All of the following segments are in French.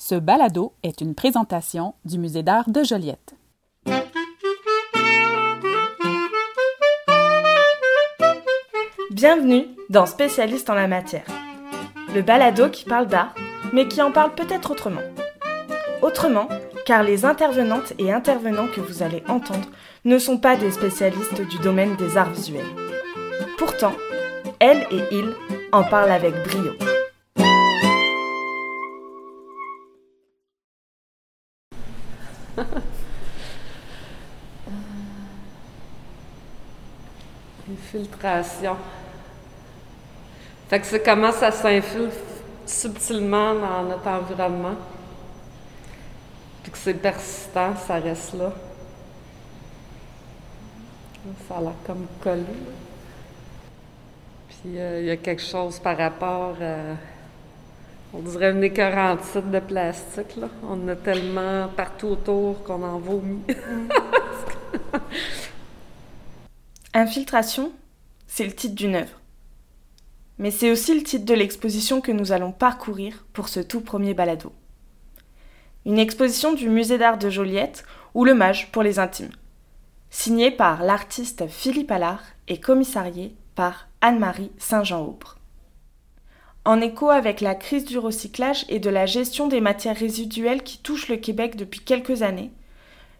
Ce balado est une présentation du Musée d'art de Joliette. Bienvenue dans Spécialiste en la matière. Le balado qui parle d'art, mais qui en parle peut-être autrement. Autrement, car les intervenantes et intervenants que vous allez entendre ne sont pas des spécialistes du domaine des arts visuels. Pourtant, elles et ils en parlent avec brio. Infiltration. Fait que c'est comment ça s'infiltre subtilement dans notre environnement. Puis que c'est persistant, ça reste là. Ça a l'air comme collé. Puis euh, il y a quelque chose par rapport à. On dirait une écœurantite de plastique, là. On a tellement partout autour qu'on en vomit. Infiltration, c'est le titre d'une œuvre. Mais c'est aussi le titre de l'exposition que nous allons parcourir pour ce tout premier balado. Une exposition du Musée d'art de Joliette ou le pour les intimes, signée par l'artiste Philippe Allard et commissariée par Anne-Marie Saint-Jean-Aubre. En écho avec la crise du recyclage et de la gestion des matières résiduelles qui touche le Québec depuis quelques années,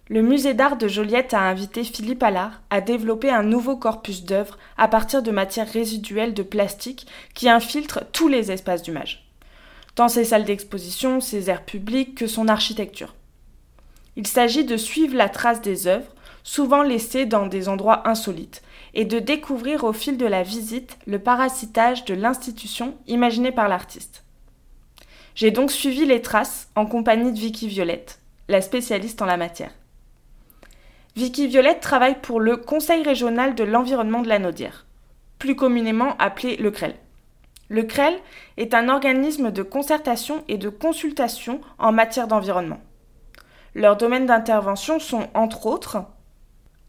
le musée d'art de Joliette a invité Philippe Allard à développer un nouveau corpus d'œuvres à partir de matières résiduelles de plastique qui infiltrent tous les espaces du Mage, tant ses salles d'exposition, ses aires publiques que son architecture. Il s'agit de suivre la trace des œuvres, souvent laissées dans des endroits insolites, et de découvrir au fil de la visite le parasitage de l'institution imaginée par l'artiste. J'ai donc suivi les traces en compagnie de Vicky Violette, la spécialiste en la matière. Vicky Violette travaille pour le Conseil régional de l'environnement de la Naudière, plus communément appelé le CREL. Le CREL est un organisme de concertation et de consultation en matière d'environnement. Leurs domaines d'intervention sont entre autres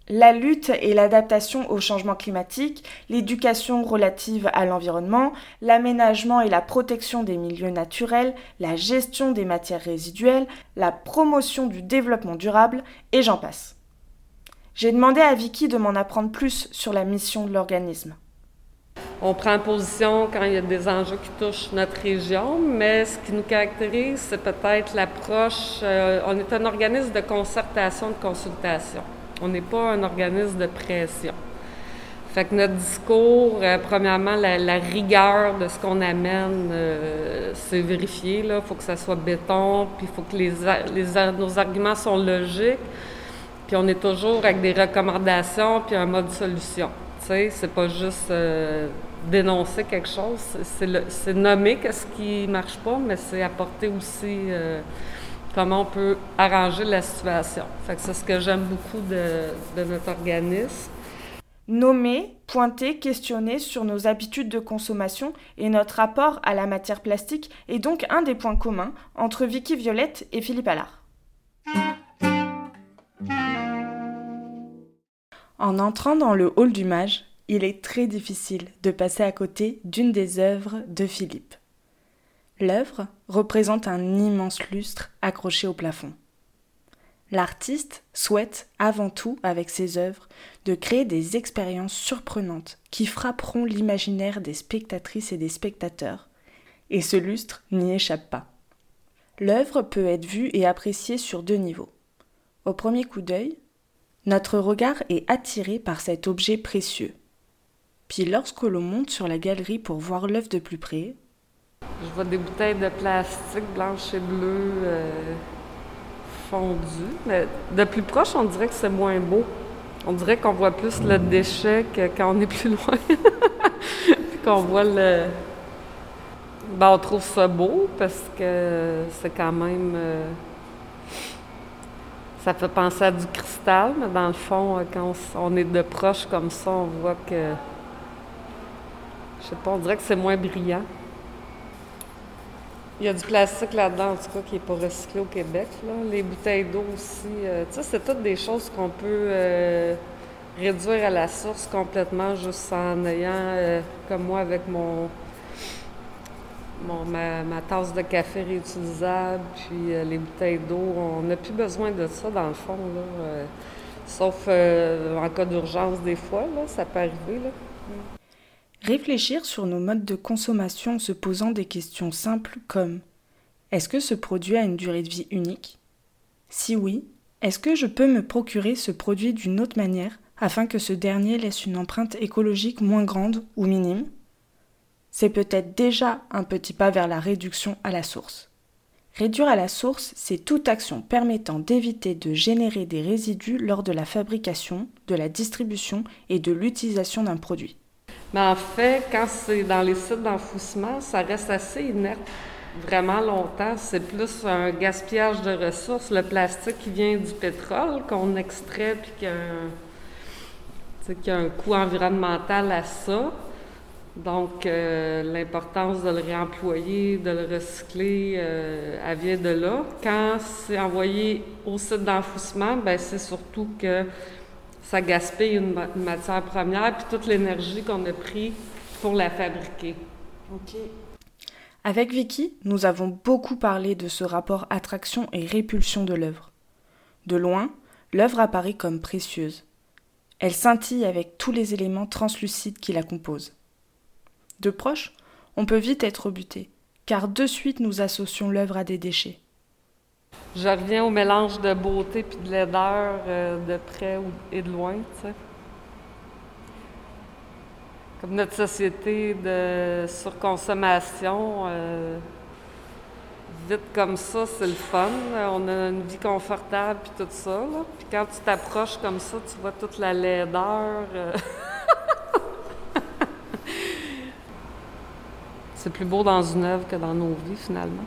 la lutte et l'adaptation au changement climatique, l'éducation relative à l'environnement, l'aménagement et la protection des milieux naturels, la gestion des matières résiduelles, la promotion du développement durable, et j'en passe. J'ai demandé à Vicky de m'en apprendre plus sur la mission de l'organisme. On prend position quand il y a des enjeux qui touchent notre région, mais ce qui nous caractérise, c'est peut-être l'approche. Euh, on est un organisme de concertation, de consultation. On n'est pas un organisme de pression. Fait que notre discours, euh, premièrement, la, rigueur de ce qu'on amène, euh, c'est vérifié. Il faut que ça soit béton, puis il faut que les, nos arguments sont logiques. Puis on est toujours avec des recommandations puis un mode solution. Tu sais, c'est pas juste euh, dénoncer quelque chose, c'est nommer qu'est-ce qui marche pas, mais c'est apporter aussi euh, comment on peut arranger la situation. Fait que c'est ce que j'aime beaucoup de, de notre organisme. Nommer, pointer, questionner sur nos habitudes de consommation et notre rapport à la matière plastique est donc un des points communs entre Vicky Violette et Philippe Allard. En entrant dans le hall du mage, il est très difficile de passer à côté d'une des œuvres de Philippe. L'œuvre représente un immense lustre accroché au plafond. L'artiste souhaite avant tout, avec ses œuvres, de créer des expériences surprenantes qui frapperont l'imaginaire des spectatrices et des spectateurs, et ce lustre n'y échappe pas. L'œuvre peut être vue et appréciée sur deux niveaux. Au premier coup d'œil, notre regard est attiré par cet objet précieux. Puis lorsque l'on monte sur la galerie pour voir l'œuvre de plus près, je vois des bouteilles de plastique blanches et bleues euh, fondues. Mais de plus proche, on dirait que c'est moins beau. On dirait qu'on voit plus le déchet que quand on est plus loin. Qu'on voit le. Ben, on trouve ça beau parce que c'est quand même. Euh, ça fait penser à du cristal, mais dans le fond, euh, quand on est de proche comme ça, on voit que. Je sais pas, on dirait que c'est moins brillant. Il y a du plastique là-dedans, en tout cas, qui n'est pas recyclé au Québec. Les bouteilles d'eau aussi. Euh, tu sais, c'est toutes des choses qu'on peut euh, réduire à la source complètement juste en ayant, comme moi, avec mon, ma, tasse de café réutilisable, puis euh, les bouteilles d'eau. On n'a plus besoin de ça, dans le fond. Euh, sauf euh, en cas d'urgence, des fois, là, ça peut arriver. Là. Réfléchir sur nos modes de consommation en se posant des questions simples comme Est-ce que ce produit a une durée de vie unique? Si oui, est-ce que je peux me procurer ce produit d'une autre manière afin que ce dernier laisse une empreinte écologique moins grande ou minime? C'est peut-être déjà un petit pas vers la réduction à la source. Réduire à la source, c'est toute action permettant d'éviter de générer des résidus lors de la fabrication, de la distribution et de l'utilisation d'un produit. Mais en fait, quand c'est dans les sites d'enfouissement, ça reste assez inerte vraiment longtemps. C'est plus un gaspillage de ressources. Le plastique qui vient du pétrole qu'on extrait puis qu'il y a un coût environnemental à ça. Donc, euh, l'importance de le réemployer, de le recycler, euh, elle vient de là. Quand c'est envoyé au site d'enfouissement, ben, c'est surtout que ça gaspille une, matière première puis toute l'énergie qu'on a pris pour la fabriquer. OK. Avec Vicky, nous avons beaucoup parlé de ce rapport attraction et répulsion de l'œuvre. De loin, l'œuvre apparaît comme précieuse. Elle scintille avec tous les éléments translucides qui la composent. De proche, on peut vite être buté, car de suite nous associons l'œuvre à des déchets. Je reviens au mélange de beauté puis de laideur euh, de près et de loin. Comme notre société de surconsommation, euh, vite comme ça, c'est le fun. On a une vie confortable puis tout ça. Puis quand tu t'approches comme ça, tu vois toute la laideur. Euh, C'est plus beau dans une œuvre que dans nos vies, finalement.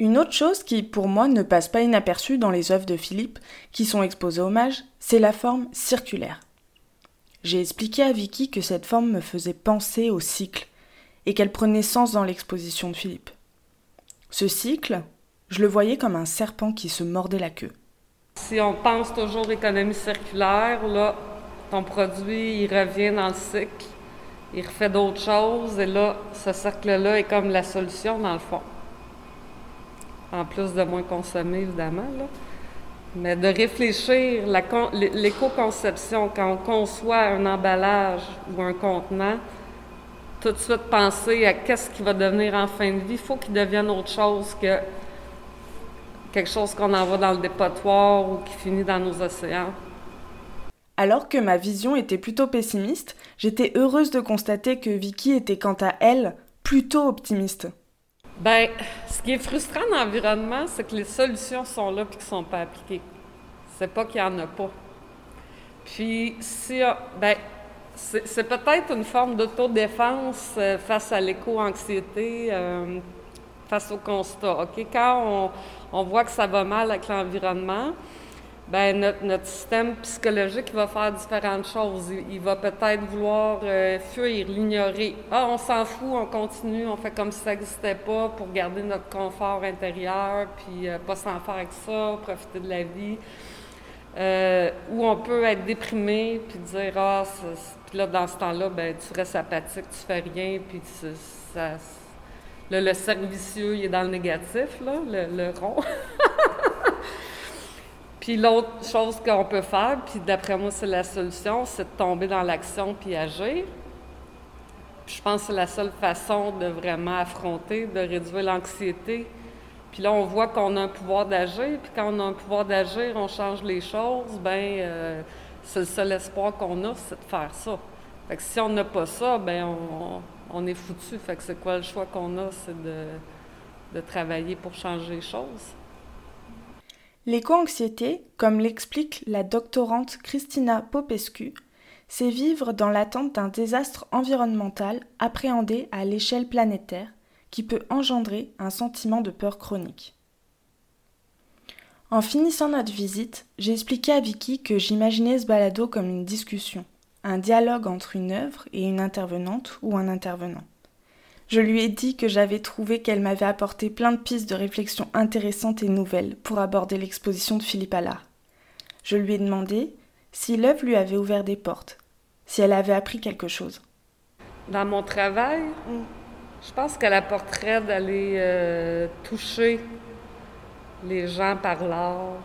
Une autre chose qui, pour moi, ne passe pas inaperçue dans les œuvres de Philippe qui sont exposées hommage, c'est la forme circulaire. J'ai expliqué à Vicky que cette forme me faisait penser au cycle et qu'elle prenait sens dans l'exposition de Philippe. Ce cycle, je le voyais comme un serpent qui se mordait la queue. Si on pense toujours économie circulaire, là, ton produit, il revient dans le cycle, il refait d'autres choses, et là, ce cercle-là est comme la solution dans le fond. En plus de moins consommer, évidemment, là. Mais de réfléchir, l'éco-conception, quand on conçoit un emballage ou un contenant, tout de suite penser à qu'est-ce qui va devenir en fin de vie. Il faut qu'il devienne autre chose que quelque chose qu'on envoie dans le dépotoir ou qui finit dans nos océans. Alors que ma vision était plutôt pessimiste, j'étais heureuse de constater que Vicky était quant à elle plutôt optimiste. Ben, ce qui est frustrant dans l'environnement, c'est que les solutions sont là et qui sont pas appliquées. C'est pas qu'il y en a pas. Puis, si, ben, c'est peut-être une forme d'autodéfense euh, face à l'éco-anxiété. Euh, face au constat. Quand on, voit que ça va mal avec l'environnement, ben notre, système psychologique va faire différentes choses. Il, va peut-être vouloir euh, fuir, l'ignorer. Ah, on s'en fout, on continue, on fait comme si ça n'existait pas pour garder notre confort intérieur, puis euh, pas s'en faire avec ça, profiter de la vie. Euh, ou on peut être déprimé, puis dire Ah, puis là, dans ce temps-là, ben, tu restes apathique, tu fais rien, puis ça le, le cercle vicieux, il est dans le négatif, là, le, rond. puis l'autre chose qu'on peut faire, puis d'après moi, c'est la solution, c'est de tomber dans l'action puis agir. je pense que c'est la seule façon de vraiment affronter, de réduire l'anxiété. Puis là, on voit qu'on a un pouvoir d'agir, puis quand on a un pouvoir d'agir, on change les choses, ben euh, c'est le seul espoir qu'on a, c'est de faire ça. Si on n'a pas ça, ben on est foutu. C'est quoi le choix qu'on a? C'est de travailler pour changer les choses. L'éco-anxiété, comme l'explique la doctorante Christina Popescu, c'est vivre dans l'attente d'un désastre environnemental appréhendé à l'échelle planétaire qui peut engendrer un sentiment de peur chronique. En finissant notre visite, j'ai expliqué à Vicky que j'imaginais ce balado comme une discussion un dialogue entre une œuvre et une intervenante ou un intervenant. Je lui ai dit que j'avais trouvé qu'elle m'avait apporté plein de pistes de réflexion intéressantes et nouvelles pour aborder l'exposition de Philippe Allard. Je lui ai demandé si l'œuvre lui avait ouvert des portes, si elle avait appris quelque chose. Dans mon travail, je pense qu'elle apporterait d'aller euh, toucher les gens par l'art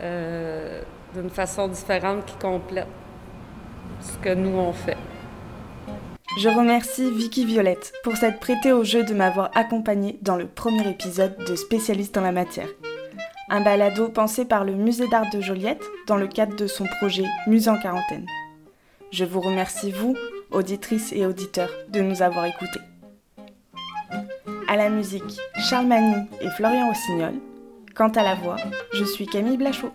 euh, d'une façon différente qui complète ce que nous on fait. Je remercie Vicky Violette pour s'être prêtée au jeu de m'avoir accompagnée dans le premier épisode de Spécialiste en la matière. Un balado pensé par le Musée d'art de Joliette dans le cadre de son projet Musée en quarantaine. Je vous remercie, vous, auditrices et auditeurs, de nous avoir écoutés. À la musique, Charles Magny et Florian Rossignol. Quant à la voix, je suis Camille Blachot.